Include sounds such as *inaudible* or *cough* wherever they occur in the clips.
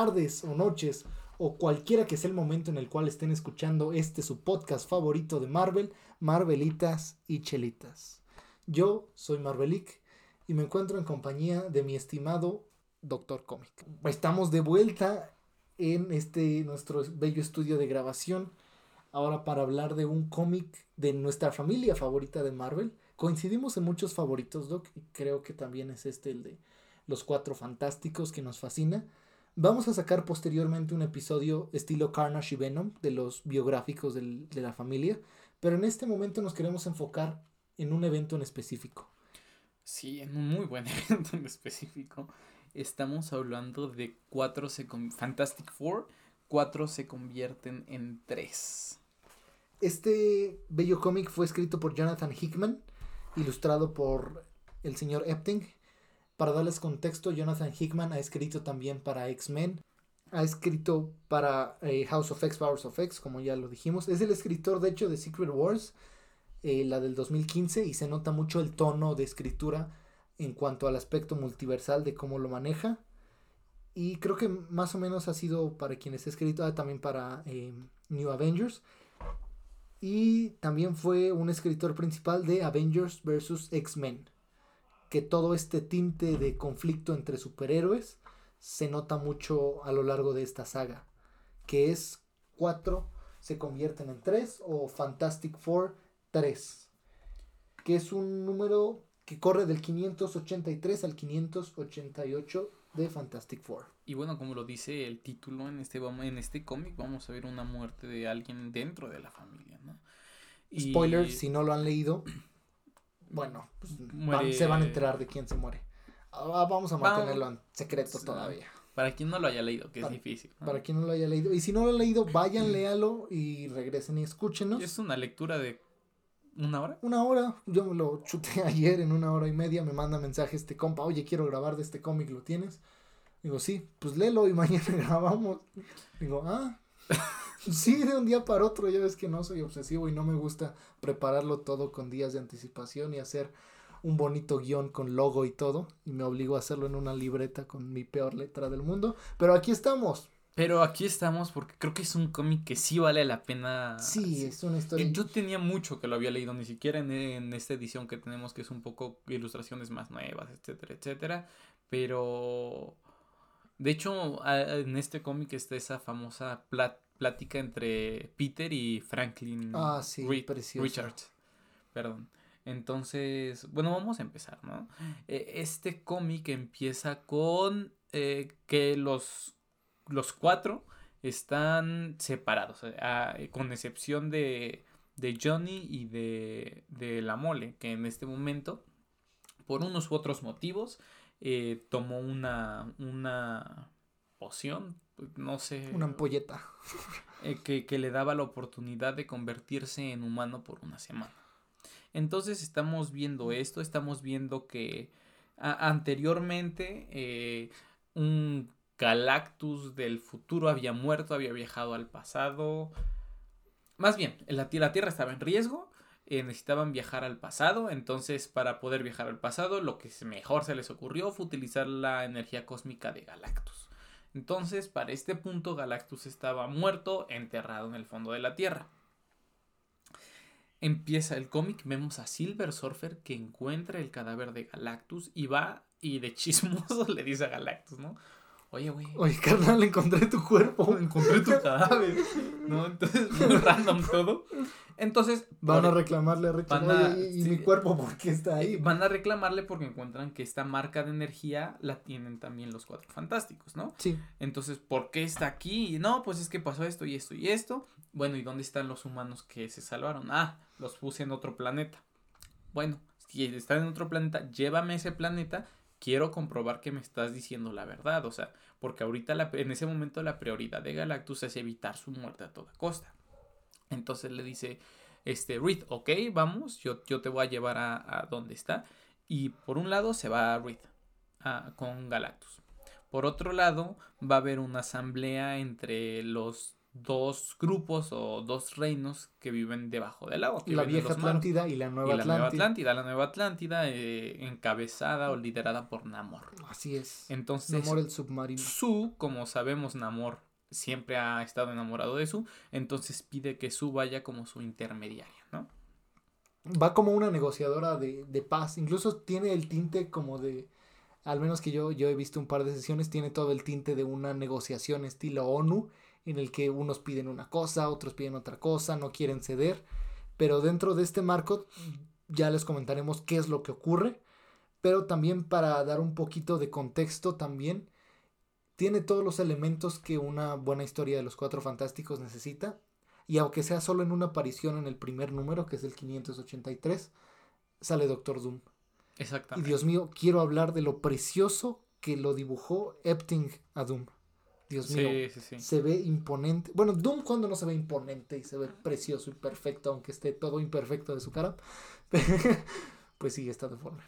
tardes o noches, o cualquiera que sea el momento en el cual estén escuchando este su podcast favorito de Marvel, Marvelitas y Chelitas. Yo soy Marvelic y me encuentro en compañía de mi estimado Doctor Comic. Estamos de vuelta en este nuestro bello estudio de grabación, ahora para hablar de un cómic de nuestra familia favorita de Marvel. Coincidimos en muchos favoritos, Doc, y creo que también es este el de los Cuatro Fantásticos que nos fascina. Vamos a sacar posteriormente un episodio estilo Carnage y Venom de los biográficos del, de la familia, pero en este momento nos queremos enfocar en un evento en específico. Sí, en un muy buen *laughs* evento en específico. Estamos hablando de cuatro se Fantastic Four, cuatro se convierten en tres. Este bello cómic fue escrito por Jonathan Hickman, ilustrado por el señor Epting para darles contexto, Jonathan Hickman ha escrito también para X-Men, ha escrito para eh, House of X, Powers of X, como ya lo dijimos. Es el escritor, de hecho, de Secret Wars, eh, la del 2015, y se nota mucho el tono de escritura en cuanto al aspecto multiversal de cómo lo maneja. Y creo que más o menos ha sido para quienes ha escrito, ah, también para eh, New Avengers. Y también fue un escritor principal de Avengers vs. X-Men que todo este tinte de conflicto entre superhéroes se nota mucho a lo largo de esta saga, que es 4 se convierten en 3 o Fantastic Four 3, que es un número que corre del 583 al 588 de Fantastic Four. Y bueno, como lo dice el título en este, en este cómic, vamos a ver una muerte de alguien dentro de la familia, ¿no? Spoiler, si no lo han leído, bueno, pues se van a enterar de quién se muere. Ah, vamos a mantenerlo en secreto todavía. Para quien no lo haya leído, que es difícil. Para quien no lo haya leído. Y si no lo ha leído, vayan, *clears throat* léalo y regresen y escúchenos. Es una lectura de una hora. Una hora. Yo me lo chuté *laughs* ayer en una hora y media. Me manda mensaje este compa, oye, quiero grabar de este cómic, ¿lo tienes? Digo, sí, pues léelo y *laughs* mañana grabamos. Digo, ah. Sí, de un día para otro, ya ves que no soy obsesivo y no me gusta prepararlo todo con días de anticipación y hacer un bonito guion con logo y todo, y me obligo a hacerlo en una libreta con mi peor letra del mundo, pero aquí estamos. Pero aquí estamos porque creo que es un cómic que sí vale la pena. Sí, es una historia. Yo tenía mucho que lo había leído, ni siquiera en, en, esta edición que tenemos, que es un poco ilustraciones más nuevas, etcétera, etcétera. Pero. De hecho, en este cómic está esa famosa plata plática entre Peter y Franklin ah, sí, Richards. Perdón. Entonces, bueno, vamos a empezar, ¿no? E, este cómic empieza con eh, que los, los cuatro están separados, con excepción de, de Johnny y de, de, la mole, que en este momento, por unos u otros motivos, eh, tomó una, una poción no sé. Una ampolleta. Eh, que, le daba la oportunidad de convertirse en humano por una semana. Entonces estamos viendo esto, estamos viendo que anteriormente eh, un Galactus del futuro había muerto, había viajado al pasado. Más bien, la, la Tierra estaba en riesgo, eh, necesitaban viajar al pasado, entonces para poder viajar al pasado lo que mejor se les ocurrió fue utilizar la energía cósmica de Galactus. Entonces, para este punto, Galactus estaba muerto, enterrado en el fondo de la Tierra. Empieza el cómic, vemos a Silver Surfer que encuentra el cadáver de Galactus y va y de chismoso *laughs* le dice a Galactus, ¿no? Oye, güey. Oye, carnal, encontré tu cuerpo. *laughs* Encontré tu *laughs* cadáver. ¿No? Entonces, *laughs* muy random todo. Entonces. Van a reclamarle a Richard. ¿y mi cuerpo por qué está ahí? Van a reclamarle porque encuentran que esta marca de energía la tienen también los cuatro fantásticos, ¿no? Sí. Entonces, ¿por qué está aquí? No, pues es que pasó esto y esto y esto. Bueno, ¿y dónde están los humanos que se salvaron? Ah, los puse en otro planeta. Bueno, si están en otro planeta, llévame a ese planeta quiero comprobar que me estás diciendo la verdad, o sea, porque ahorita en ese momento la prioridad de Galactus es evitar su muerte a toda costa. Entonces le dice, este, Reed, ok, vamos, yo, yo te voy a llevar a, donde está. Y por un lado se va a Reed con Galactus. Por otro lado, va a haber una asamblea entre los dos grupos o dos reinos que viven debajo del agua. la vieja Atlántida y la nueva y la Nueva Atlántida. La nueva Atlántida eh, encabezada o liderada por Namor. Así es. Entonces, Namor el submarino. Su, como sabemos, Namor siempre ha estado enamorado de Su, entonces pide que Su vaya como su intermediaria, ¿no? Va como una negociadora de, de paz. Incluso tiene el tinte como de al menos que yo, yo he visto un par de sesiones, tiene todo el tinte de una negociación estilo ONU en el que unos piden una cosa, otros piden otra cosa, no quieren ceder, pero dentro de este marco ya les comentaremos qué es lo que ocurre, pero también para dar un poquito de contexto también, tiene todos los elementos que una buena historia de los Cuatro Fantásticos necesita, y aunque sea solo en una aparición en el primer número, que es el 583, sale Doctor Doom. Exactamente. Y Dios mío, quiero hablar de lo precioso que lo dibujó Epting a Doom. Dios mío, se ve imponente. Bueno, Doom cuando no se ve imponente y se ve precioso y perfecto, aunque esté todo imperfecto de su cara, *laughs* pues sí, está deforme.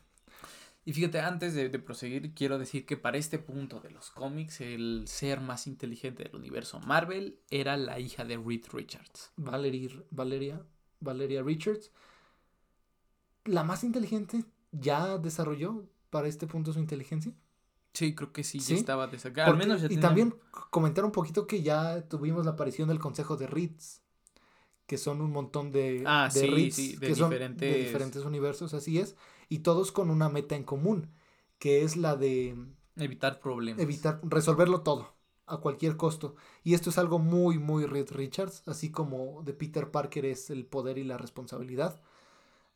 Y fíjate, antes de, proseguir, quiero decir que para este punto de los cómics, el ser más inteligente del universo Marvel era la hija de Reed Richards. Valerie, Valeria, Valeria Richards. La más inteligente ya desarrolló para este punto su inteligencia. Sí, creo que sí, ya estaba de Al menos Y también comentar un poquito que ya tuvimos la aparición del Consejo de Ritz, que son un montón de, ah, de sí, de que son de diferentes universos, así es, y todos con una meta en común, que es la de evitar problemas. Evitar resolverlo todo a cualquier costo. Y esto es algo muy muy Reed Richards, así como de Peter Parker es el poder y la responsabilidad.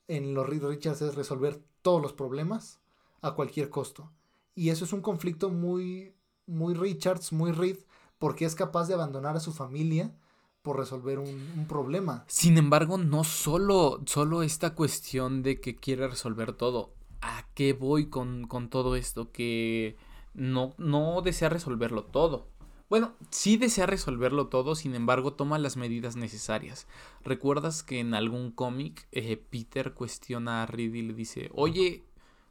En los Reed Richards es resolver todos los problemas a cualquier costo. Y eso es un conflicto muy, muy Richards, muy Reed, porque es capaz de abandonar a su familia por resolver un, problema. Sin embargo, no solo, solo esta cuestión de que quiere resolver todo. ¿A qué voy con, con todo esto? Que no, no desea resolverlo todo. Bueno, sí desea resolverlo todo, sin embargo toma las medidas necesarias. ¿Recuerdas que en algún cómic eh, Peter cuestiona a Reed y le dice, oye,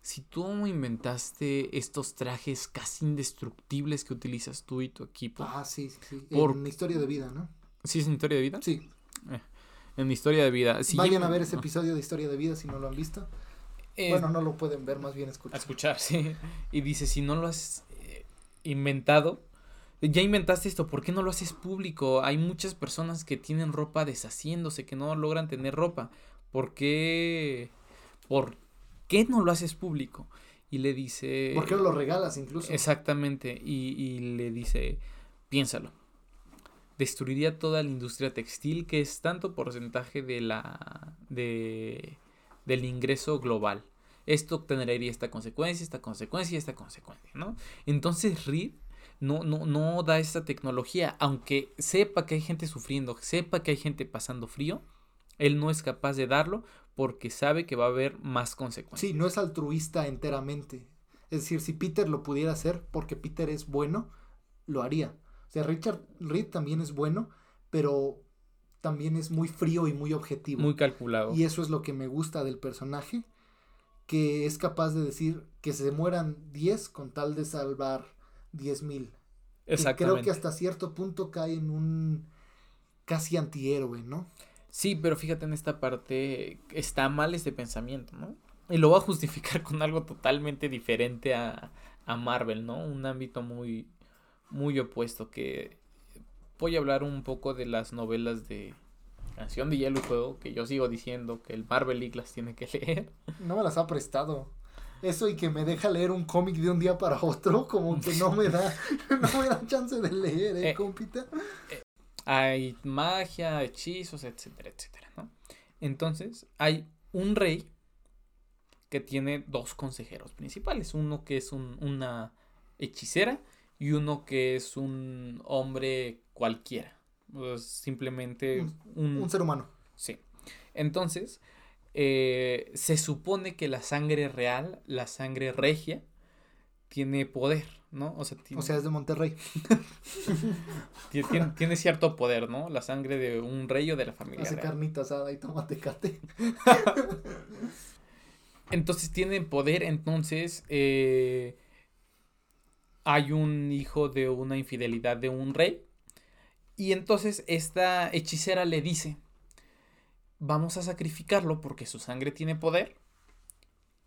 si tú inventaste estos trajes casi indestructibles que utilizas tú y tu equipo. Ah, sí, sí. Por... En historia de vida, ¿no? ¿Sí es en historia de vida? Sí. Eh, en historia de vida. Vayan a ver ese episodio de historia de vida si no lo han visto. Eh, bueno, no lo pueden ver, más bien escuchar. A escuchar, *laughs* sí. Y dice, si no lo has eh, inventado, ya inventaste esto, ¿por qué no lo haces público? Hay muchas personas que tienen ropa deshaciéndose, que no logran tener ropa. ¿Por qué? ¿Por qué no lo haces público? Y le dice... ¿Por qué no lo regalas incluso? Exactamente, y, le dice, piénsalo. Destruiría toda la industria textil, que es tanto porcentaje de la... de del ingreso global. Esto tendría esta consecuencia, esta consecuencia y esta consecuencia, ¿no? Entonces Reed no, no, no da esta tecnología, aunque sepa que hay gente sufriendo, sepa que hay gente pasando frío, él no es capaz de darlo porque sabe que va a haber más consecuencias. Sí, no es altruista enteramente. Es decir, si Peter lo pudiera hacer porque Peter es bueno, lo haría. O sea, Richard Reed también es bueno, pero también es muy frío y muy objetivo. Muy calculado. Y eso es lo que me gusta del personaje, que es capaz de decir que se mueran 10 con tal de salvar 10 mil. Creo que hasta cierto punto cae en un casi antihéroe, ¿no? Sí, pero fíjate en esta parte, está mal este pensamiento, ¿no? Y lo va a justificar *laughs* con algo totalmente diferente a, a Marvel, ¿no? Un ámbito muy, muy opuesto que voy a hablar un poco de las novelas de Canción de Hielo y Fuego, que yo sigo diciendo que el Marvel League las tiene que *laughs* leer. No me las ha prestado. Eso y que me deja leer un cómic de un día para otro, como que no me da, *laughs* no me da chance de leer, ¿eh, eh compita? Hay magia, hechizos, etcétera, etcétera, ¿no? Entonces, hay un rey que tiene dos consejeros principales, uno que es una hechicera y uno que es un hombre cualquiera, pues simplemente un, un, ser humano. Sí. Entonces, eh, se supone que la sangre real, la sangre regia, tiene poder. ¿No? O sea, es de Monterrey. *laughs* tiene, cierto poder, ¿no? La sangre de un rey o de la familia. Hace carnita asada y cate. *laughs* entonces tiene poder, entonces eh, hay un hijo de una infidelidad de un rey Y entonces esta hechicera le dice, vamos a sacrificarlo porque su sangre tiene poder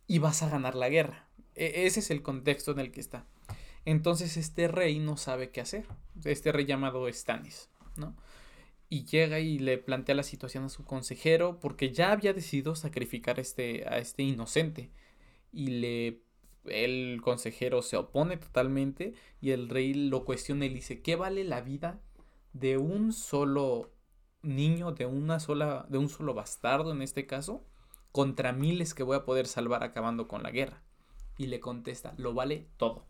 y vas a ganar la guerra. E, ese es el contexto en el que está. Entonces este rey no sabe qué hacer. Este rey llamado Stannis, ¿no? Y llega y le plantea la situación a su consejero porque ya había decidido sacrificar este, a este inocente. Y le el consejero se opone totalmente y el rey lo cuestiona y le dice, ¿qué vale la vida de un solo niño, de una sola, de un solo bastardo en este caso, contra miles que voy a poder salvar acabando con la guerra? Y le contesta, lo vale todo.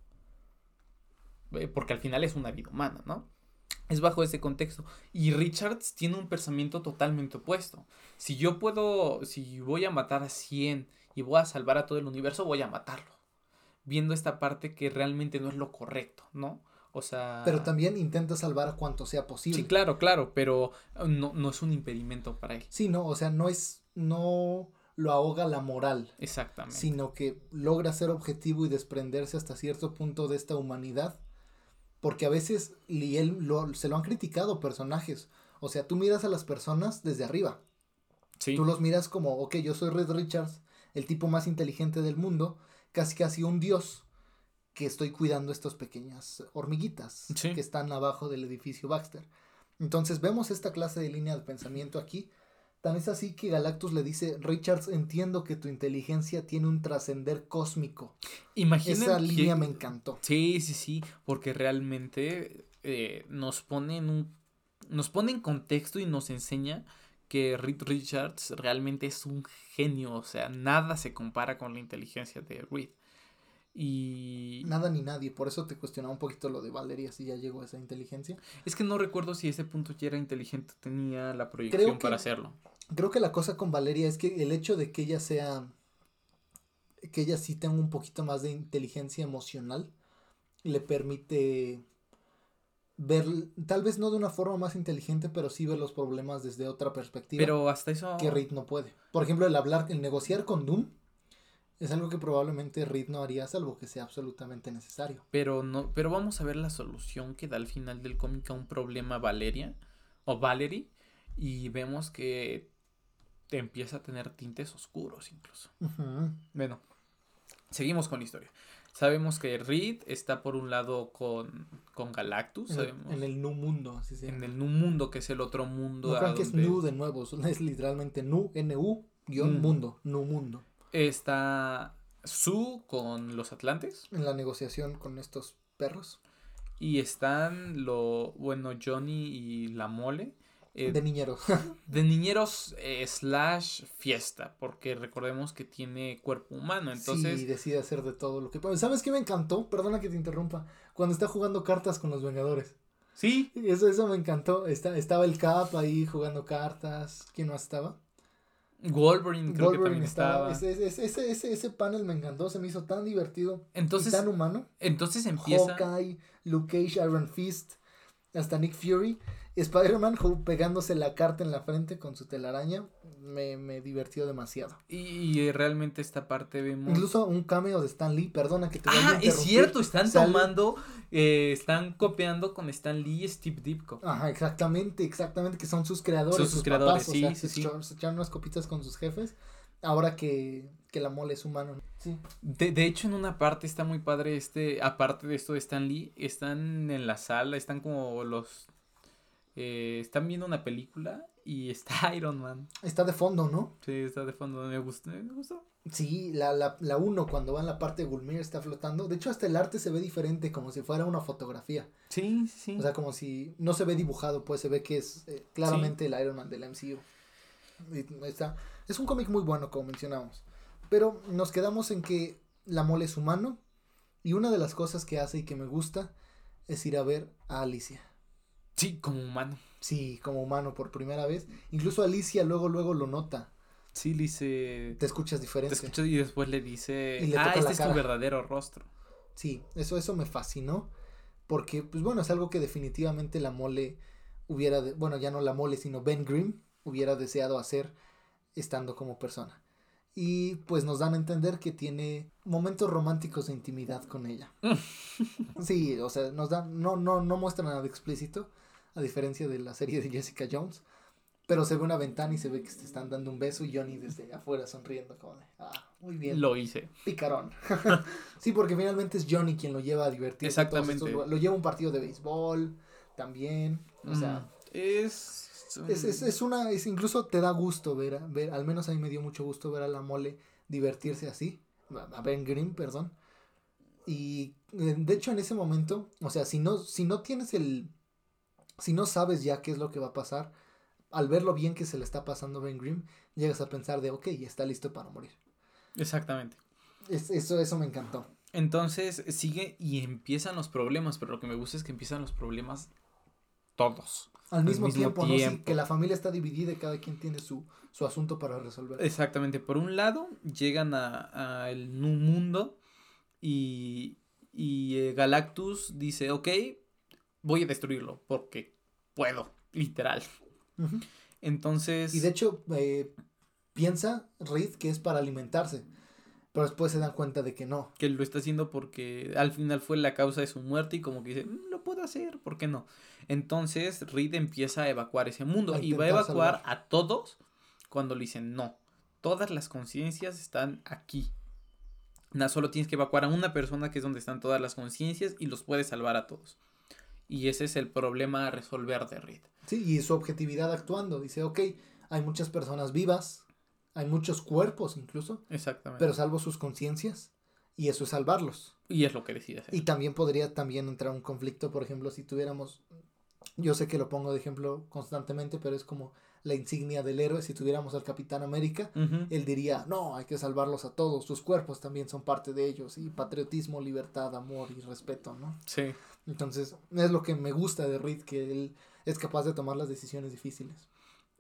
Eh, porque al final es una vida humana, ¿no? Es bajo ese contexto. Y Richards tiene un pensamiento totalmente opuesto. Si yo puedo, si voy a matar a 100 y voy a salvar a todo el universo, voy a matarlo. Viendo esta parte que realmente no es lo correcto, ¿no? O sea... Pero también intenta salvar a cuanto sea posible. Sí, claro, claro, pero no, no es un impedimento para él. Sí, no, o sea, no es, no lo ahoga la moral. Exactamente. Sino que logra ser objetivo y desprenderse hasta cierto punto de esta humanidad porque a veces, y él lo, se lo han criticado personajes. O sea, tú miras a las personas desde arriba. Sí. Tú los miras como, ok, yo soy Red Richards, el tipo más inteligente del mundo, casi casi un dios, que estoy cuidando estas pequeñas hormiguitas que están abajo del edificio Baxter. Entonces vemos esta clase de línea de pensamiento aquí, Tan es así que Galactus le dice, Richards, entiendo que tu inteligencia tiene un trascender cósmico. Esa línea me encantó. Sí, sí, sí, porque realmente eh, nos pone en un, nos pone en contexto y nos enseña que Reed Richards realmente es un genio, o sea, nada se compara con la inteligencia de Reed. Y... Nada ni nadie, por eso te cuestionaba un poquito lo de Valeria, si ya llegó a esa inteligencia. Es que no recuerdo si ese punto ya era inteligente, tenía la proyección para hacerlo. Creo que la cosa con Valeria es que el hecho de que ella sea, que ella sí tenga un poquito más de inteligencia emocional, le permite ver, tal vez no de una forma más inteligente, pero sí ver los problemas desde otra perspectiva. Pero hasta eso... Que Reed no puede. Por ejemplo, el hablar, el negociar con Doom es algo que probablemente Reed no haría salvo que sea absolutamente necesario. Pero no, pero vamos a ver la solución que da al final del cómic a un problema Valeria o Valerie y vemos que empieza a tener tintes oscuros incluso. Bueno, seguimos con la historia. Sabemos que Reed está por un lado con, con Galactus. En, el, Nu Mundo, así se En el Nu Mundo, que es el otro mundo. No crean que es Nu de nuevo, es literalmente Nu, N-U, guion mundo, Nu Mundo. Está Su con los Atlantes. En la negociación con estos perros. Y están lo, bueno, Johnny y la mole. Eh, de niñeros. *laughs* de niñeros eh, slash fiesta, porque recordemos que tiene cuerpo humano, entonces... Sí, decide hacer de todo lo que puede. ¿Sabes qué me encantó? Perdona que te interrumpa. Cuando está jugando cartas con los Vengadores. Sí. Eso, eso me encantó. Está, estaba el Cap ahí jugando cartas. ¿Quién más estaba? Wolverine creo que también estaba. Ese, ese, ese, ese, panel me encantó, se me hizo tan divertido. Entonces, y tan humano. Entonces empieza. Hawkeye, Luke Cage, Iron Fist, hasta Nick Fury. Spider-Man pegándose la carta en la frente con su telaraña me, me divirtió demasiado. Y, realmente esta parte vemos. Incluso un cameo de Stan Lee, perdona que te Ah, es cierto, están tomando, eh, están copiando con Stan Lee y Steve Ditko. Ajá, exactamente, exactamente, que son sus creadores. sus, creadores, sí, sí, sí. Se echaron unas copitas con sus jefes. Ahora que, que la mole es humano. Sí. De, de, hecho, en una parte está muy padre este, aparte de esto de Stan Lee, están en la sala, están como los eh, están viendo una película y *laughs* está Iron Man. Está de fondo, ¿no? Sí, está de fondo. Me gustó. Me gustó. Sí, la, la, la uno cuando va en la parte de Gulmir está flotando. De hecho, hasta el arte se ve diferente, como si fuera una fotografía. Sí, sí. O sea, como si no se ve dibujado, pues se ve que es eh, claramente el Iron Man del MCU. está, es un cómic muy bueno, como mencionamos. Pero nos quedamos en que la mole es humano. Y una de las cosas que hace y que me gusta es ir a ver a Alicia. Sí, como humano. Sí, como humano por primera vez. Incluso Alicia luego, luego lo nota. Sí, le dice... Te escuchas diferente. Te escuchas y después le dice... ah, este es tu verdadero rostro. Sí, eso, eso me fascinó. Porque, pues bueno, es algo que definitivamente la mole hubiera... bueno, ya no la mole, sino Ben Grimm hubiera deseado hacer estando como persona. Y pues nos dan a entender que tiene momentos románticos de intimidad con ella. *laughs* sí, o sea, nos dan, no, no, no muestra nada explícito, a diferencia de la serie de Jessica Jones. Pero se ve una ventana y se ve que se están dando un beso y Johnny desde afuera sonriendo como de, ah, muy bien. Lo hice. Picarón. *laughs* sí, porque finalmente es Johnny quien lo lleva a divertirse. Exactamente. Lo lleva a un partido de béisbol también. O sea, es... es, es, es una, es, incluso te da gusto ver, ver, al menos a mí me dio mucho gusto ver a la mole divertirse así, a Ben Grimm, perdón. Y eh, de hecho en ese momento, o sea, si no, si no tienes el, si no sabes ya qué es lo que va a pasar, al ver lo bien que se le está pasando a Ben Grimm, llegas a pensar de, ok, está listo para morir. Exactamente. Es, eso, eso me encantó. Entonces sigue y empiezan los problemas, pero lo que me gusta es que empiezan los problemas todos. Al mismo, al mismo tiempo, ¿no? Sí, que la familia está dividida y cada quien tiene su, su asunto para resolver. Exactamente. Por un lado, llegan a, a el mundo y, y eh, Galactus dice, ok, voy a destruirlo porque puedo, literal. Uh -huh. Entonces... Y de hecho, eh, piensa Reed que es para alimentarse. Pero después se dan cuenta de que no. Que lo está haciendo porque al final fue la causa de su muerte y como que dice, mm, lo puedo hacer, ¿por qué no? Entonces Reed empieza a evacuar ese mundo a y va a evacuar salvar. a todos cuando le dicen, no, todas las conciencias están aquí. No, solo tienes que evacuar a una persona que es donde están todas las conciencias y los puedes salvar a todos. Y ese es el problema a resolver de Reed. Sí, y su objetividad actuando. Dice, ok, hay muchas personas vivas, hay muchos cuerpos incluso. Exactamente. Pero salvo sus conciencias. Y eso es salvarlos. Y es lo que decide hacer. Y también podría también entrar un conflicto, por ejemplo, si tuviéramos, yo sé que lo pongo de ejemplo constantemente, pero es como la insignia del héroe, si tuviéramos al Capitán América, uh -huh. él diría, no, hay que salvarlos a todos, sus cuerpos también son parte de ellos, y patriotismo, libertad, amor y respeto, ¿no? Sí. Entonces, es lo que me gusta de Reed, que él es capaz de tomar las decisiones difíciles.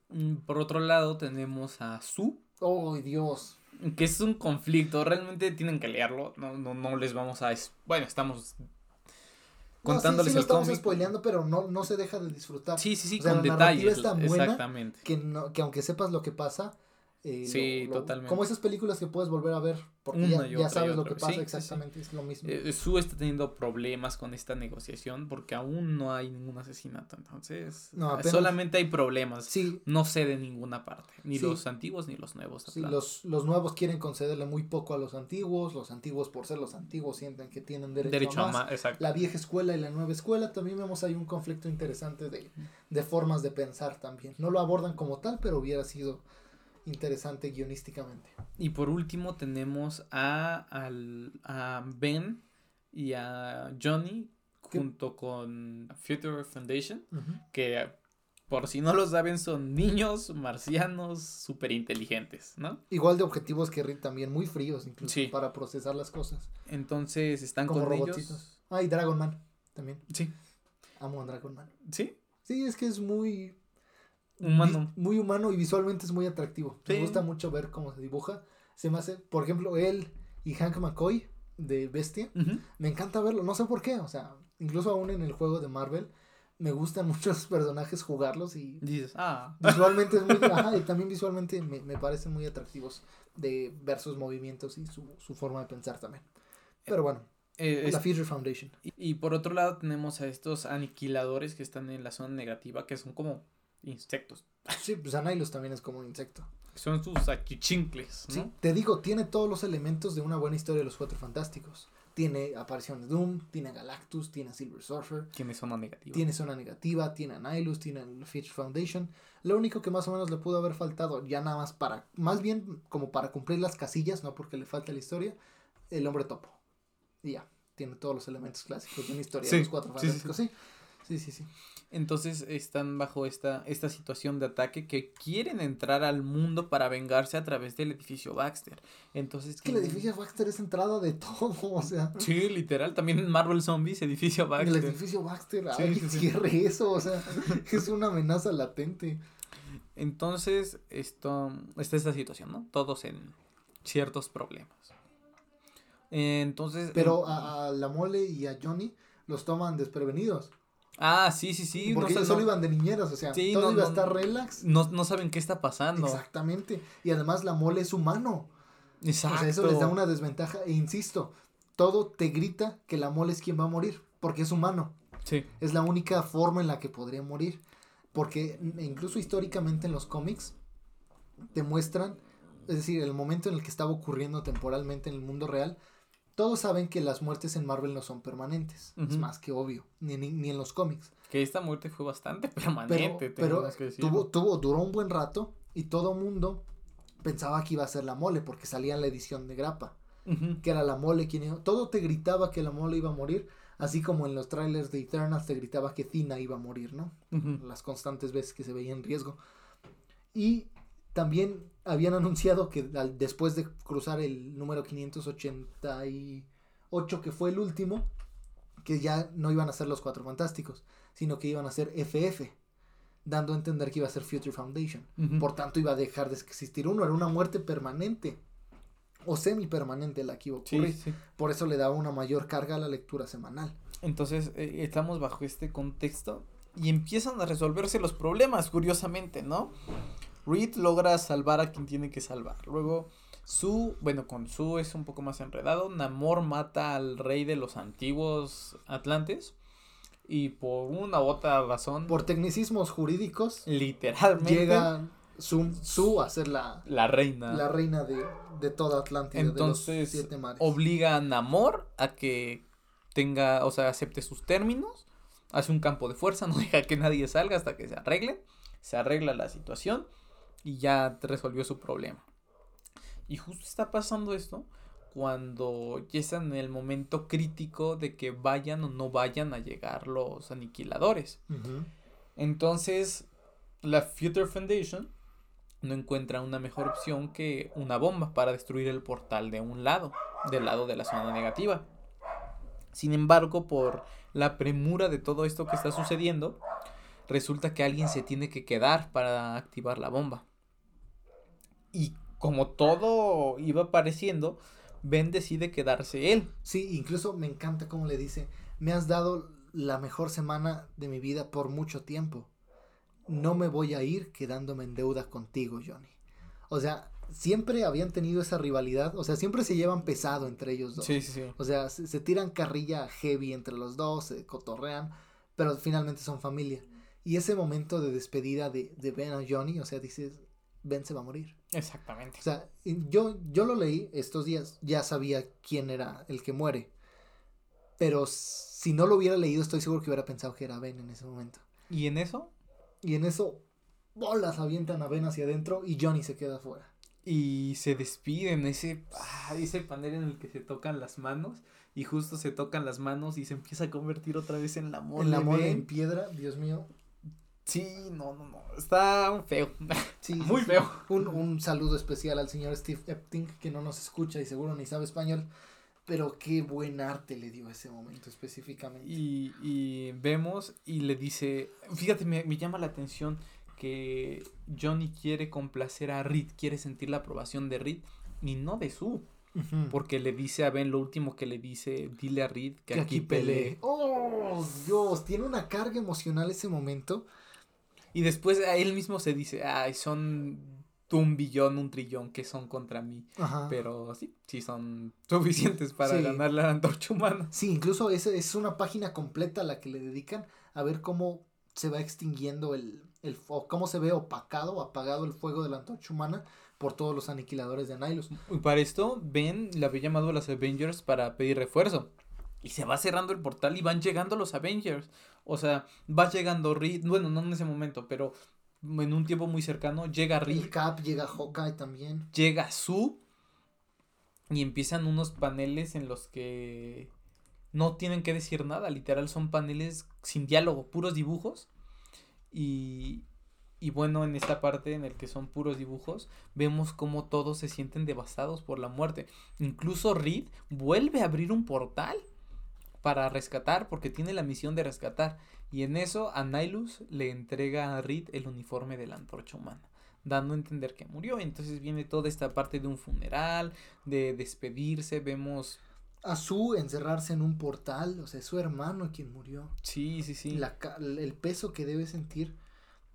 Mm, por otro lado, tenemos a Sue. ¡Oh, Dios! Que es un conflicto, realmente tienen que leerlo, no, no, no les vamos a... Bueno, estamos contándoles no, sí, sí, el cómic. spoileando, pero no, no se deja de disfrutar. Sí, sí, sí, o sea, con la detalles. Está buena, exactamente. Que, no, que aunque sepas lo que pasa. Eh, sí, lo, lo, totalmente. Como esas películas que puedes volver a ver porque Una ya, sabes lo que pasa, sí, exactamente, sí, es lo mismo. Eh, Sue está teniendo problemas con esta negociación porque aún no hay ningún asesinato, entonces no, apenas, solamente hay problemas. No sé de ninguna parte, ni los antiguos ni los nuevos. Los, los nuevos quieren concederle muy poco a los antiguos, los antiguos por ser los antiguos sienten que tienen derecho, Derecho a a más. más, exacto. La vieja escuela y la nueva escuela también vemos ahí un conflicto interesante de, de formas de pensar también. No lo abordan como tal, pero hubiera sido interesante guionísticamente. Y por último tenemos a, al, a Ben y a Johnny ¿Qué? junto con Future Foundation, que por si no lo saben son niños marcianos súper inteligentes, ¿no? Igual de objetivos que Rick también, muy fríos incluso Sí. para procesar las cosas. Entonces están Como con robotcitos. ellos. Ah, y Dragon Man también. Sí, Amo a Dragon Man. sí, Sí, es que es muy humano. muy humano y visualmente es muy atractivo. Me gusta mucho ver cómo se dibuja. Se me hace, por ejemplo, él y Hank McCoy de Bestia. Me encanta verlo, no sé por qué, o sea, incluso aún en el juego de Marvel me gustan *laughs* mucho los personajes jugarlos y Dices, ah, visualmente es muy, *laughs* ajá, y también visualmente me, me parecen muy atractivos de ver sus movimientos y su, su forma de pensar también. Pero bueno, eh, la es- Future Foundation. y, y por otro lado tenemos a estos aniquiladores que están en la zona negativa, que son como insectos. Sí, pues Anailos también es como un insecto. Son sus achichincles, ¿no? Sí, te digo, tiene todos los elementos de una buena historia de los Cuatro Fantásticos. Tiene aparición de Doom, tiene a Galactus, tiene a Silver Surfer, Tiene zona negativa. tiene zona negativa, tiene a Nihilus, tiene a Future Foundation. Lo único que más o menos le pudo haber faltado, ya nada más para, más bien como para cumplir las casillas, no porque le falta la historia, el hombre topo. Y ya, tiene todos los elementos clásicos de una historia Sí, de los Cuatro sí, Fantásticos. Sí, sí, sí. sí. Entonces están bajo esta, esta situación de ataque que quieren entrar al mundo para vengarse a través del edificio Baxter. Entonces Es que el edificio Baxter es entrada de todo, *laughs* o sea. Sí, literal, también en Marvel Zombies, edificio El Baxter. edificio Baxter, Sí, ay, sí, sí. cierre eso, o sea, *laughs* es una amenaza latente. Entonces, esto, está esta situación, ¿no? Todos en ciertos problemas. Entonces. Pero a, a la mole y a Johnny los toman desprevenidos. Ah, sí, sí, sí. porque no, ellos solo no- iban de niñeras, o sea, Sí, todo no, iba a estar relax. no, no saben qué está pasando. Exactamente. Y además la mole es humano. Exacto. O sea, eso les da una desventaja. E insisto, todo te grita que la mole es quien va a morir, porque es humano. Sí. Es la única forma en la que podría morir. Porque incluso históricamente en los cómics te muestran, es decir, el momento en el que estaba ocurriendo temporalmente en el mundo real, todos saben que las muertes en Marvel no son permanentes. Es más que obvio. Ni, ni, ni en los cómics. Que esta muerte fue bastante permanente. pero que tuvo, tuvo, duró un buen rato y todo mundo pensaba que iba a ser la mole porque salía en la edición de grapa. Que era la mole quien iba- Todo te gritaba que la mole iba a morir. Así como en los trailers de Eternals te gritaba que Tina iba a morir, ¿no? Las constantes veces que se veía en riesgo. Y también habían anunciado que al- después de cruzar el número 588, que fue el último, que ya no iban a ser los Cuatro Fantásticos, sino que iban a ser FF, dando a entender que iba a ser Future Foundation. Por tanto, iba a dejar de existir uno, era una muerte permanente. O semi-permanente la que iba a Sí, ocurrir. sí. Por eso le daba una mayor carga a la lectura semanal. Entonces, eh, estamos bajo este contexto y empiezan a resolverse los problemas, curiosamente, ¿no? Reed logra salvar a quien tiene que salvar. Luego, Su, bueno, con Su es un poco más enredado. Namor mata al rey de los antiguos Atlantes. Y por una u otra razón, Por tecnicismos jurídicos, literalmente, llega Su, Su a ser la, la reina la reina de, de toda Atlántida, Entonces, de los siete mares. obliga a Namor a que tenga, o sea, acepte sus términos, hace un campo de fuerza, *laughs* no deja que nadie salga hasta que se arregle, se arregla la situación y ya resolvió su problema. Y justo está pasando esto cuando ya están en el momento crítico de que vayan o no vayan a llegar los aniquiladores. Entonces, la Future Foundation no encuentra una mejor opción que una bomba para destruir el portal de un lado, del lado de la zona negativa. Sin embargo, por la premura de todo esto que está sucediendo, resulta que alguien se tiene que quedar para activar la bomba. Y como todo iba apareciendo, Ben decide quedarse él. Sí, incluso me encanta cómo le dice, me has dado la mejor semana de mi vida por mucho tiempo. No me voy a ir quedándome en deuda contigo, Johnny. O sea, siempre habían tenido esa rivalidad, o sea, siempre se llevan pesado entre ellos dos. Sí, sí, sí. O sea, se, se tiran carrilla heavy entre los dos, se cotorrean, pero finalmente son familia. Y ese momento de despedida de, de Ben a Johnny, o sea, dices, Ben se va a morir. Exactamente. O sea, yo, yo lo leí estos días, ya sabía quién era el que muere. Pero si no lo hubiera leído, estoy seguro que hubiera pensado que era Ben en ese momento. Y en eso Y en eso, bolas avientan a Ben hacia adentro y Johnny se queda afuera. Y se despiden, ese, ah, ese panel en el que se tocan las manos. Y justo se tocan las manos y se empieza a convertir otra vez en la mole. en la mole en piedra, Dios mío. Sí, no, no, no. Está feo. *laughs* Sí, Muy feo. Un, un saludo especial al señor Steve Epting, que no nos escucha y seguro ni sabe español. Pero qué buen arte le dio ese momento específicamente. Y, y vemos y le dice, fíjate, me, me llama la atención que Johnny quiere complacer a Reed, quiere sentir la aprobación de Reed y no de su. Porque le dice a Ben lo último que le dice, dile a Reed que, que aquí, aquí pelee. Oh, Dios, tiene una carga emocional ese momento. Y después a él mismo se dice, ay, son un billón, un trillón que son contra mí. Ajá. Pero sí, sí son *laughs* suficientes para Sí. ganarle a la antorcha humana. Sí, incluso es, es una página completa a la que le dedican a ver cómo se va extinguiendo el, el o cómo se ve opacado o apagado el fuego de la antorcha humana por todos los aniquiladores de Nihilus. Y para esto, Ben le había llamado a los Avengers para pedir refuerzo. Y se va cerrando el portal y van llegando los Avengers. O sea, va llegando Reed, bueno, no en ese momento, pero en un tiempo muy cercano, llega Reed, El Cap llega Hawkeye también. llega Sue y empiezan unos paneles en los que no tienen que decir nada, literal son paneles sin diálogo, puros dibujos. Y, y bueno, en esta parte en el que son puros dibujos, vemos cómo todos se sienten devastados por la muerte. Incluso Reed vuelve a abrir un portal para rescatar, porque tiene la misión de rescatar. Y en eso a Nihilus le entrega a Reed el uniforme de la antorcha humana dando a entender que murió. Entonces viene toda esta parte de un funeral, de despedirse, vemos... A su encerrarse en un portal, o sea, es su hermano quien murió. Sí, sí, sí. La el peso que debe sentir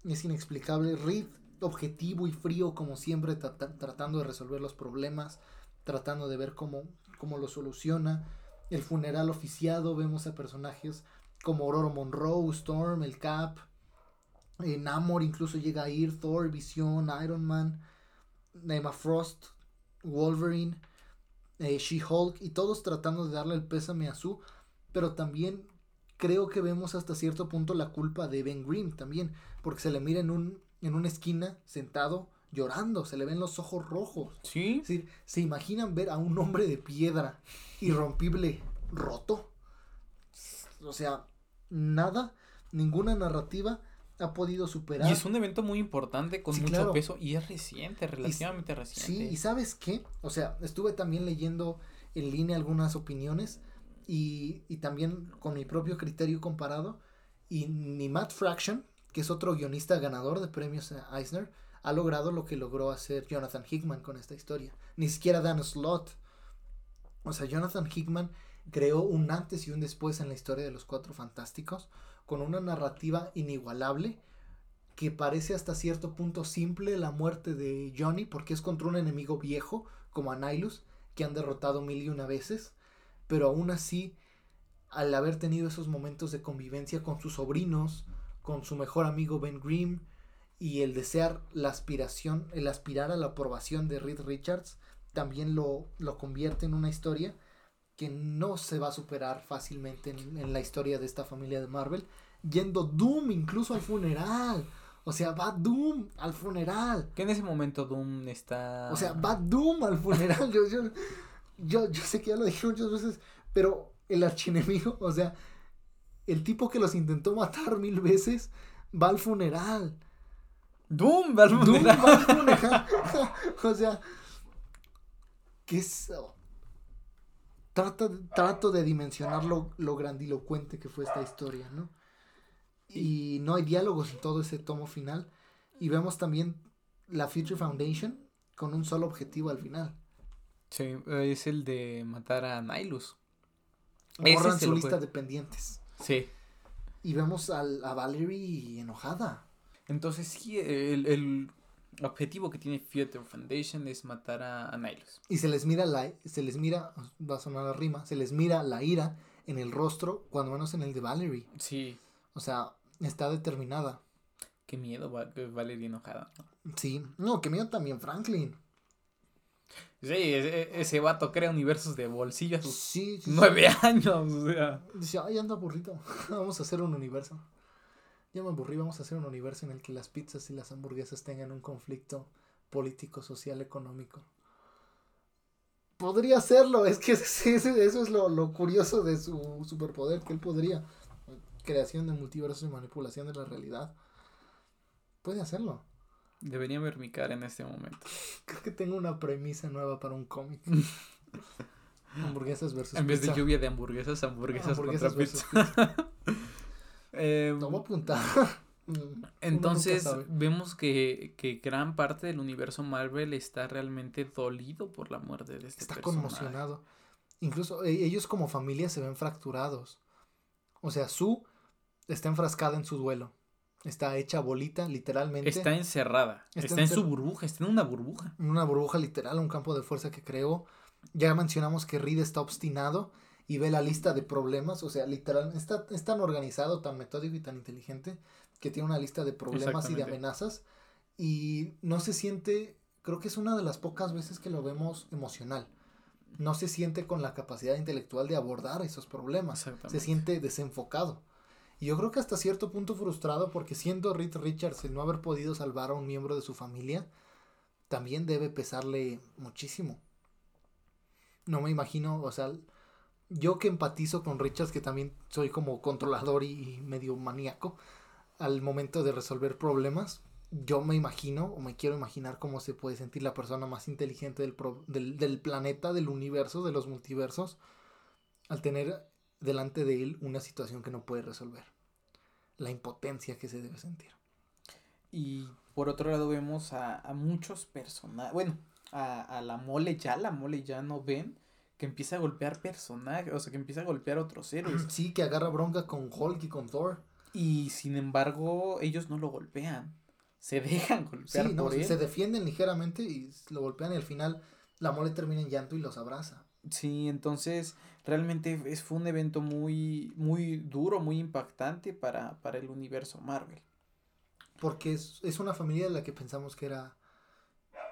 es inexplicable. Reed, objetivo y frío como siempre, trata- tratando de resolver los problemas, tratando de ver cómo, cómo lo soluciona. El funeral oficiado, vemos a personajes como Ororo Monroe, Storm, el Cap, eh, Namor incluso llega a ir, Thor, Vision, Iron Man, Emma Frost, Wolverine, eh, She-Hulk y todos tratando de darle el pésame a su, pero también creo que vemos hasta cierto punto la culpa de Ben Grimm también, porque se le mira en, un, en una esquina sentado llorando, se le ven los ojos rojos. Sí. Es decir, ¿se imaginan ver a un hombre de piedra irrompible roto? O sea, nada, ninguna narrativa ha podido superar. Y es un evento muy importante con mucho peso y es reciente, relativamente reciente. Sí, y sabes qué, o sea, estuve también leyendo en línea algunas opiniones y, y también con mi propio criterio comparado y ni Matt Fraction, que es otro guionista ganador de premios Eisner, ha logrado lo que logró hacer Jonathan Hickman con esta historia. Ni siquiera Dan Slott. O sea, Jonathan Hickman creó un antes y un después en la historia de los Cuatro Fantásticos, con una narrativa inigualable que parece hasta cierto punto simple la muerte de Johnny, porque es contra un enemigo viejo como Anilus, que han derrotado mil y una veces, pero aún así, al haber tenido esos momentos de convivencia con sus sobrinos, con su mejor amigo Ben Grimm, y el desear la aspiración, el aspirar a la aprobación de Reed Richards, también lo, lo convierte en una historia que no se va a superar fácilmente en, la historia de esta familia de Marvel, yendo Doom incluso al funeral. O sea, va Doom al funeral. Que en ese momento Doom está... O sea, va Doom al funeral. yo, yo, yo, sé que ya lo dije muchas veces, pero el archienemigo, o sea, el tipo que los intentó matar mil veces, va al funeral. Doom va *laughs* o sea, ¿qué es? trato de dimensionar lo, grandilocuente que fue esta historia, ¿no? Y no hay diálogos en todo ese tomo final. Y vemos también la Future Foundation con un solo objetivo al final. Sí, es el de matar a Nihilus. Borran su lista de pendientes. Sí. Y vemos a Valerie enojada. Entonces sí, el, objetivo que tiene Future Foundation es matar a, a Nihilus. Y se les mira la, se les mira, va a sonar la rima, se les mira la ira en el rostro, cuando menos en el de Valerie. Sí. O sea, está determinada. Qué miedo Valerie enojada. Sí, no, qué miedo también Franklin. Sí, ese, ese vato crea universos de bolsillo a sus nueve *laughs* años. O sea. Dice, ay, anda burrito. *laughs* Vamos a hacer un universo. Ya me aburrí, vamos a hacer un universo en el que las pizzas y las hamburguesas tengan un conflicto político, social, económico. Podría hacerlo, es que *laughs* eso es lo, curioso de su superpoder, que él podría. Creación de multiversos y manipulación de la realidad. Puede hacerlo. Debería ver mi cara en este momento. *laughs* Creo que tengo una premisa nueva para un cómic. *laughs* hamburguesas versus En vez de lluvia de hamburguesas, hamburguesas, contra pizza. Eh, no voy a apuntar. Entonces vemos que, que, gran parte del universo Marvel está realmente dolido por la muerte de este Está conmocionado. Incluso e, ellos como familia se ven fracturados. O sea, Su está enfrascada en su duelo. Está hecha bolita, literalmente. Está encerrada. Está, en su burbuja, está en una burbuja. En una burbuja literal, un campo de fuerza que creó. Ya mencionamos que Reed está obstinado y ve la lista de problemas, o sea, literal, está, es tan organizado, tan metódico y tan inteligente que tiene una lista de problemas y de amenazas y no se siente, creo que es una de las pocas veces que lo vemos emocional. No se siente con la capacidad intelectual de abordar esos problemas. Se siente desenfocado. Y yo creo que hasta cierto punto frustrado porque siendo Reed Richards el no haber podido salvar a un miembro de su familia, también debe pesarle muchísimo. No me imagino, o sea, yo que empatizo con Richards, que también soy como controlador y, medio maníaco, al momento de resolver problemas, yo me imagino o me quiero imaginar cómo se puede sentir la persona más inteligente del, del, planeta, del universo, de los multiversos, al tener delante de él una situación que no puede resolver. La impotencia que se debe sentir. Y por otro lado vemos a, muchos personajes, bueno, a, a, la mole ya, la mole ya no ven que empieza a golpear personajes, o sea, que empieza a golpear otros héroes. *clears throat* Sí, que agarra bronca con Hulk y con Thor. Y sin embargo, ellos no lo golpean. Se dejan golpear sí, no, Se defienden ligeramente y lo golpean y al final la mole termina en llanto y los abraza. Sí, entonces realmente es, fue un evento muy, muy duro, muy impactante para, para el universo Marvel. Porque es, es, una familia de la que pensamos que era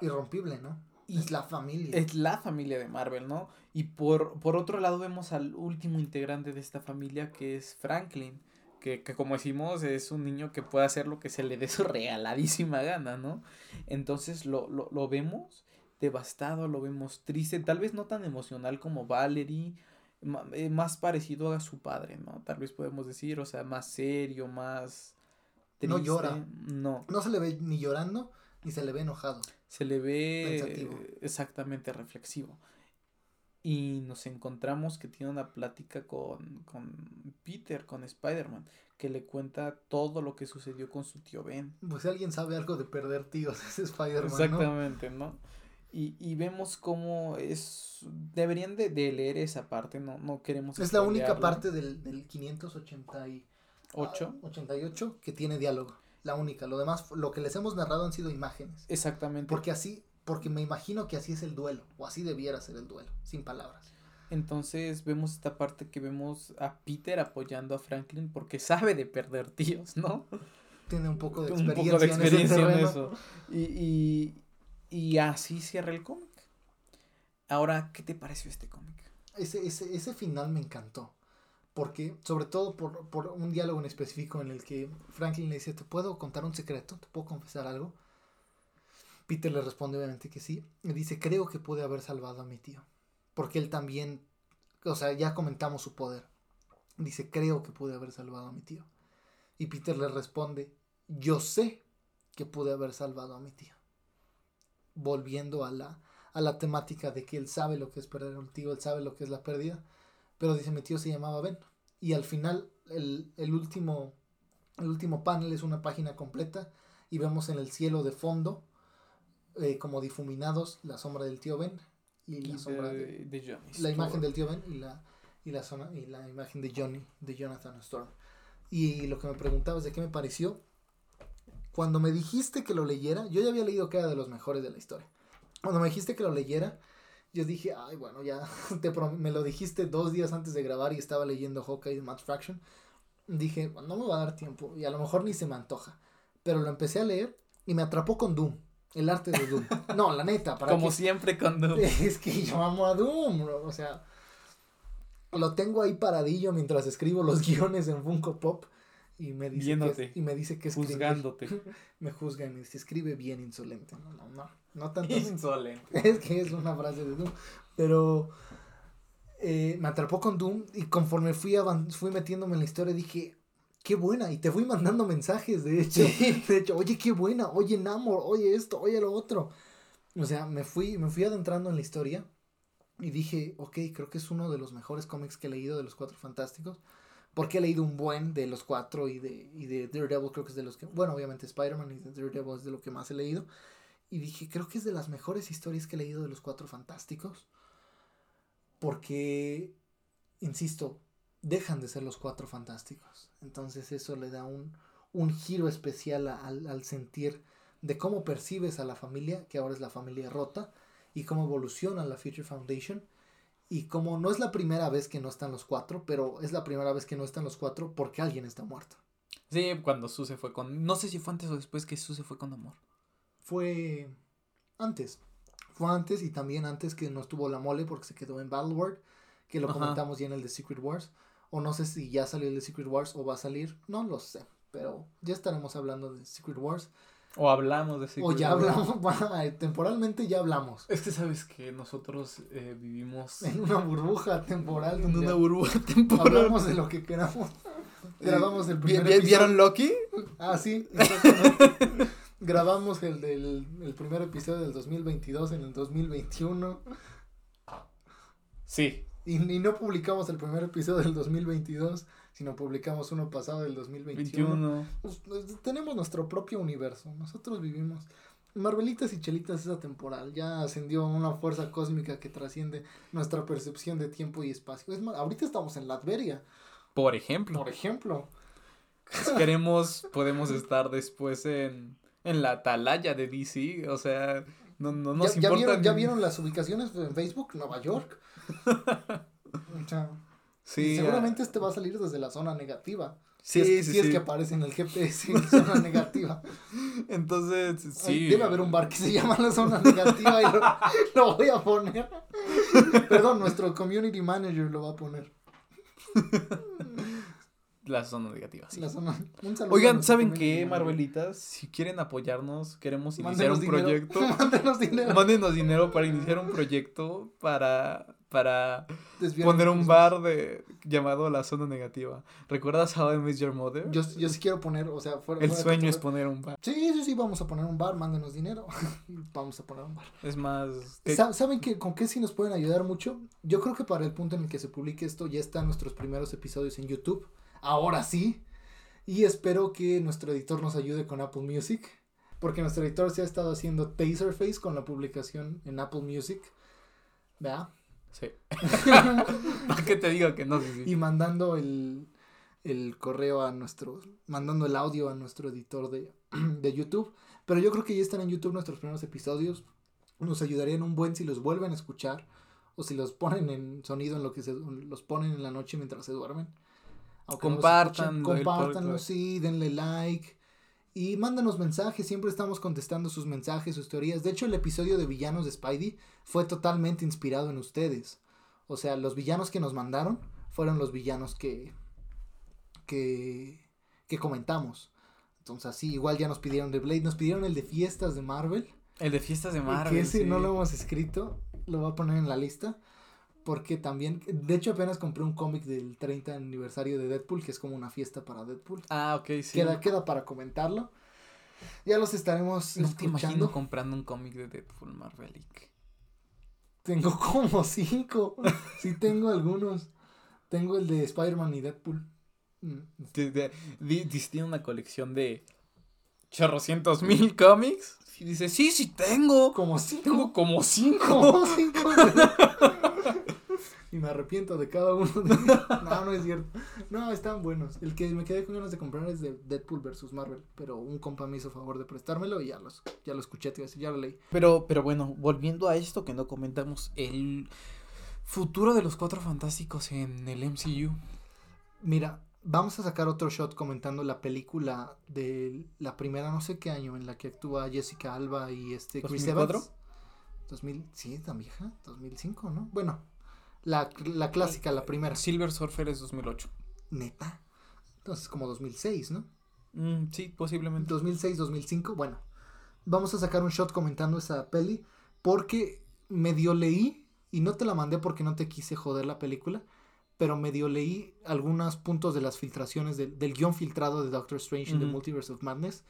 irrompible, ¿no? Y es la familia. Es la familia de Marvel, ¿no? Y por, por otro lado vemos al último integrante de esta familia que es Franklin. Que, que, como decimos es un niño que puede hacer lo que se le dé su regaladísima gana, ¿no? Entonces lo, lo, lo vemos devastado, lo vemos triste, tal vez no tan emocional como Valerie, eh, más parecido a su padre, ¿no? Tal vez podemos decir, o sea, más serio, más triste. No llora. No. No se le ve ni llorando, ni se le ve enojado. Se le ve exactamente reflexivo. Y nos encontramos que tiene una plática con, con Peter, con Spider-Man, que le cuenta todo lo que sucedió con su tío Ben. Pues si alguien sabe algo de perder tíos, *laughs* es Spider-Man. Exactamente, ¿no? Y, y vemos cómo es. Deberían de, de, leer esa parte, no, no queremos. Es la única parte del, del 588 88 que tiene diálogo. La única. Lo demás, lo que les hemos narrado han sido imágenes. Exactamente. Porque así, porque me imagino que así es el duelo, o así debiera ser el duelo, sin palabras. Entonces vemos esta parte que vemos a Peter apoyando a Franklin porque sabe de perder tíos, ¿no? Tiene un poco de experiencia, un poco de experiencia en, eso. Y, y, y así cierra el cómic. Ahora, ¿qué te pareció este cómic? Ese, ese, ese final me encantó. Porque, sobre todo por, por, un diálogo en específico en el que Franklin le dice, ¿te puedo contar un secreto? ¿Te puedo confesar algo? Peter le responde obviamente que sí. Y dice, creo que pude haber salvado a mi tío. Porque él también, o sea, ya comentamos su poder. Dice, creo que pude haber salvado a mi tío. Y Peter le responde, yo sé que pude haber salvado a mi tío volviendo a la, a la temática de que él sabe lo que es perder a un tío, él sabe lo que es la pérdida, pero dice mi tío se llamaba Ben. Y al final el, el, último, el último panel es una página completa y vemos en el cielo de fondo eh, como difuminados la sombra del tío Ben y, la sombra de, Johnny la imagen del tío Ben y la y la zona y la imagen de Johnny de Jonathan Storm y lo que me preguntabas de qué me pareció cuando me dijiste que lo leyera, yo ya había leído que era de los mejores de la historia. Cuando me dijiste que lo leyera, yo dije, ay, bueno, ya *laughs* te me lo dijiste dos días antes de grabar y estaba leyendo Hawkeye de Matt Fraction. Dije, no me va a dar tiempo y a lo mejor ni se me antoja. Pero lo empecé a leer y me atrapó con Doom. El arte de Doom. *laughs* No, la neta. Para Como siempre con Doom. *laughs* Es que yo amo a Doom, O sea, lo tengo ahí paradillo mientras escribo los guiones en Funko Pop y me dice que, y me dice que juzgándote. me juzga y me dice, escribe bien insolente. No, no, no, no tanto. *laughs* Insolente. *laughs* Es que es una frase de Doom. Pero eh, me atrapó con Doom y conforme fui, fui metiéndome en la historia dije, qué buena. Y te fui mandando mensajes, de hecho. *laughs* De hecho, oye, qué buena. Oye, Namor, oye esto, oye lo otro. O sea, me fui, me fui adentrando en la historia y dije, ok, creo que es uno de los mejores cómics que he leído de los Cuatro Fantásticos porque he leído un buen de los cuatro y de, y de Daredevil creo que es de los que, bueno, obviamente Spider-Man y Daredevil es de lo que más he leído. Y dije, creo que es de las mejores historias que he leído de los cuatro fantásticos. Porque, insisto, dejan de ser los cuatro fantásticos. Entonces eso le da un, un giro especial al, al sentir de cómo percibes a la familia, que ahora es la familia rota, y cómo evoluciona la Future Foundation y como no es la primera vez que no están los cuatro, pero es la primera vez que no están los cuatro porque alguien está muerto. Sí, cuando Suse fue con... No sé si fue antes o después que Suse fue con Amor. Fue antes. Fue antes y también antes que no estuvo la mole porque se quedó en Battle que lo comentamos ya en el de Secret Wars. O no sé si ya salió el de Secret Wars o va a salir, no lo sé. Pero ya estaremos hablando de Secret Wars. O hablamos de Secret O ya hablamos, *laughs* temporalmente ya hablamos. Es que sabes que nosotros eh, vivimos... En una burbuja temporal. En una burbuja temporal. Hablamos de lo que queramos. Grabamos el primer episodio. ¿Vieron Loki? Ah, sí, *laughs* Grabamos el del el primer episodio del 2022 en el 2021. Sí. Y, y no publicamos el primer episodio del 2022 sino publicamos uno pasado del 2021. Pues, pues, tenemos nuestro propio universo. Nosotros vivimos. Marvelitas y Chelitas esa temporal ya ascendió una fuerza cósmica que trasciende nuestra percepción de tiempo y espacio. Es más, ahorita estamos en Latveria. Por ejemplo. Por ejemplo. Si queremos, podemos estar después en, en la atalaya de DC. O sea, no, no nos ¿Ya, ya importa. vieron, ¿Ya vieron las ubicaciones en Facebook? Nueva York. *laughs* O sea, Sí, y ah, seguramente este va a salir desde la zona negativa. Sí, si es, sí, si es sí. que aparece en el GPS en zona *laughs* negativa. Entonces, Ay, sí. Debe haber un bar que se llama la zona negativa y lo, *laughs* lo voy a poner. Perdón, nuestro community manager lo va a poner. La zona negativa, sí. La zona. *laughs* Un Oigan, ¿saben qué. Marvelitas? Si quieren apoyarnos, queremos iniciar Mándenos un dinero. proyecto. *laughs* Mándenos dinero. Mándenos dinero para iniciar un proyecto para, para Desviar poner un bar de llamado La Zona Negativa. ¿Recuerdas How I Met Your Mother? Yo, yo sí quiero poner, o sea, fuera. El fuera sueño es poner un bar. Sí, sí, sí, vamos a poner un bar, mándenos dinero. *laughs* vamos a poner un bar. Es más... que- Sa- ¿Saben que, con qué sí nos pueden ayudar mucho? Yo creo que para el punto en el que se publique esto ya están nuestros primeros episodios en YouTube. Ahora sí. Y espero que nuestro editor nos ayude con Apple Music. Porque nuestro editor se ha estado haciendo Taserface con la publicación en Apple Music. ¿Verdad? Sí. *laughs* ¿Para qué te digo que no? Sí, sí. Y mandando el, el correo a nuestro. Mandando el audio a nuestro editor de, *clears throat* de YouTube. Pero yo creo que ya están en YouTube nuestros primeros episodios. Nos ayudarían un buen si los vuelven a escuchar. O si los ponen en sonido en lo que se los ponen en la noche mientras se duermen. Compartan compártanlo, sí, denle like. Y mándanos mensajes, siempre estamos contestando sus mensajes, sus teorías. De hecho, el episodio de Villanos de Spidey fue totalmente inspirado en ustedes. O sea, los villanos que nos mandaron fueron los villanos que, que, que comentamos. Entonces, así, igual ya nos pidieron de Blade, nos pidieron el de fiestas de Marvel. El de fiestas de y Marvel. que ese sí. no lo hemos escrito, lo voy a poner en la lista. Porque también, de hecho, apenas compré un cómic del 30 aniversario de Deadpool, que es como una fiesta para Deadpool. Ah, ok, sí. Queda, queda para comentarlo. Ya los estaremos No te imagino comprando un cómic de Deadpool Marvelic. Tengo *laughs* como cinco. sí, tengo algunos. Tengo el de Spider-Man y Deadpool. Mm, Tiene una colección de chorrocientos mil cómics. Y dice, sí, sí tengo. Como cinco. Tengo como cinco. Como cinco. *laughs* *laughs* y me arrepiento de cada uno de ellos. *laughs* No, no es cierto. No, están buenos. El que me quedé con ganas de comprar es de Deadpool versus Marvel. Pero un compa me hizo favor de prestármelo y ya, los, ya lo escuché, te iba a decir, ya lo leí. Pero, pero bueno, volviendo a esto que no comentamos, el futuro de los cuatro fantásticos en el MCU. Mira, vamos a sacar otro shot comentando la película de la primera, no sé qué año, en la que actúa Jessica Alba y este Chris ¿2004? Evans. 2000, sí, tan vieja, 2005, ¿no? Bueno, la, la clásica, la primera. Silver Surfer es 2008. Neta. Entonces, como 2006, ¿no? Mm, sí, posiblemente. 2006, 2005, bueno. Vamos a sacar un shot comentando esa peli porque medio leí y no te la mandé porque no te quise joder la película, pero medio leí algunos puntos de las filtraciones del, del guion filtrado de Doctor Strange in the Ujú. Multiverse of Madness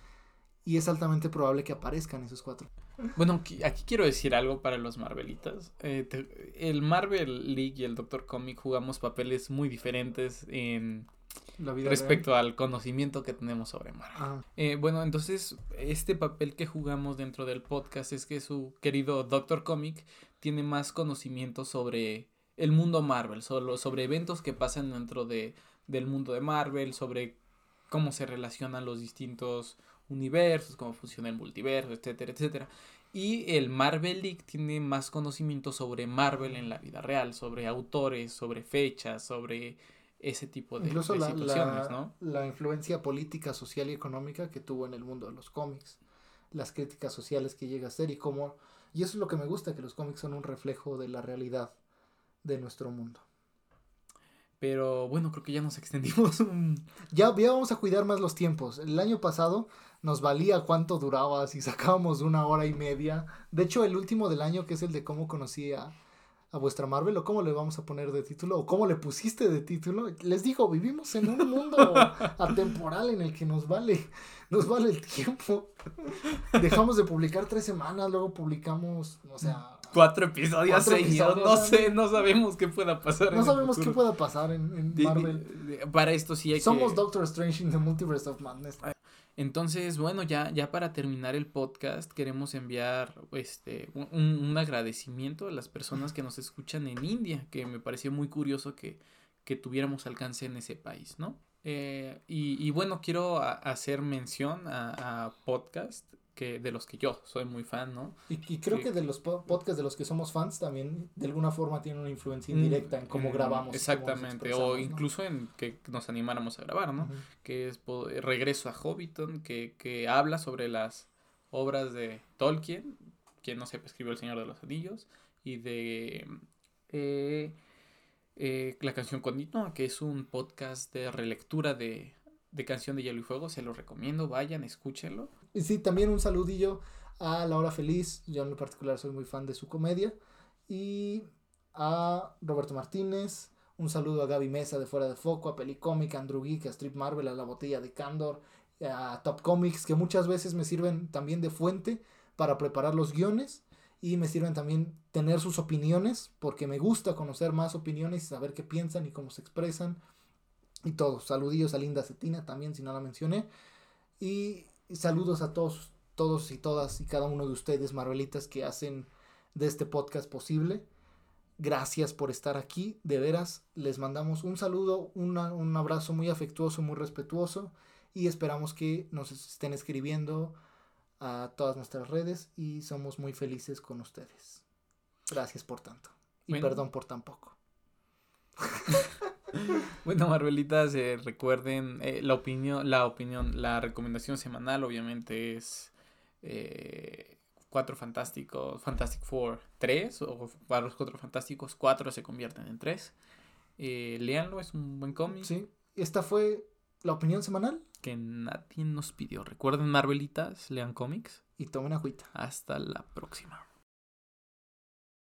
y es altamente probable que aparezcan esos cuatro. Bueno, aquí, quiero decir algo para los Marvelitas. Eh, te- el Marvel League y el Doctor Comic jugamos papeles muy diferentes en La vida respecto al conocimiento que tenemos sobre Marvel. Ah, Eh, bueno, entonces este papel que jugamos dentro del podcast es que su querido Doctor Comic tiene más conocimiento sobre el mundo Marvel, solo sobre eventos que pasan dentro de, del mundo de Marvel, sobre cómo se relacionan los distintos universos, cómo funciona el multiverso, etcétera, etcétera. Y el Marvel League tiene más conocimiento sobre Marvel en la vida real, sobre autores, sobre fechas, sobre ese tipo de, incluso de la, situaciones, la- ¿no? la influencia política, social y económica que tuvo en el mundo de los cómics, las críticas sociales que llega a ser y cómo... Y eso es lo que me gusta, que los cómics son un reflejo de la realidad de nuestro mundo. Pero bueno, creo que ya nos *laughs* extendimos un... Ya, ya vamos a cuidar más los tiempos. El año pasado nos valía cuánto duraba si sacábamos una hora y media. De hecho, el último del año, que es el de cómo conocí a, a vuestra Marvel, o cómo le vamos a poner de título, o cómo le pusiste de título. Les digo, vivimos en un mundo *laughs* atemporal en el que nos vale, nos vale el tiempo. Dejamos de publicar tres semanas, luego publicamos, o sea, Cuatro episodios Cuatro seguidos, episodios, no sé, no sabemos qué pueda pasar. no sabemos qué pueda pasar en, Marvel. para esto sí hay Somos que... Doctor Strange in the Multiverse of Madness. Entonces, bueno, ya, ya para terminar el podcast, queremos enviar este un, un- un agradecimiento a las personas que nos escuchan en India, que me pareció muy curioso que, que tuviéramos alcance en ese país, ¿no? Eh, y, y bueno, quiero a- hacer mención a, a podcast que de los que yo soy muy fan, ¿no? Y, y creo Que- que de los po- podcasts de los que somos fans también de alguna forma tienen una influencia Mm, indirecta en cómo mm, grabamos. cómo Exactamente, o ¿no? incluso en que nos animáramos a grabar, ¿no? Que es Regreso a Hobbiton, que, que habla sobre las obras de Tolkien, quien no sepa escribió El Señor de los Anillos, y de eh, eh, La canción continua, que es un podcast de relectura de, de Canción de Hielo y Fuego, se lo recomiendo, vayan, escúchenlo. Y sí, también un saludillo a La Hora Feliz. Yo en lo particular soy muy fan de su comedia. Y a Roberto Martínez. Un saludo a Gaby Mesa de Fuera de Foco, a Pelicomic, a Andrew Geek, a Strip Marvel, a La Botella de Candor, a Top Comics, que muchas veces me sirven también de fuente para preparar los guiones. Y me sirven también tener sus opiniones, porque me gusta conocer más opiniones y saber qué piensan y cómo se expresan. Y todo. Saludillos a Linda Cetina también, si no la mencioné. Y saludos a todos, todos y todas y cada uno de ustedes, Marvelitas, que hacen de este podcast posible. Gracias por estar aquí, de veras. Les mandamos un saludo, una- un abrazo muy afectuoso, muy respetuoso y esperamos que nos estén escribiendo a todas nuestras redes y somos muy felices con ustedes. Gracias por tanto y Bueno. perdón por tan poco. *laughs* *laughs* Bueno, Marvelitas, eh, recuerden eh, la opinión, la opinión, la recomendación semanal obviamente es eh, Cuatro Fantásticos, Fantastic Four 3 o para los Cuatro Fantásticos 4 se convierten en 3. Eh, léanlo, es un buen cómic Sí, esta fue la opinión semanal que nadie nos pidió. Recuerden, Marvelitas, lean cómics. y tomen agüita. Hasta la próxima.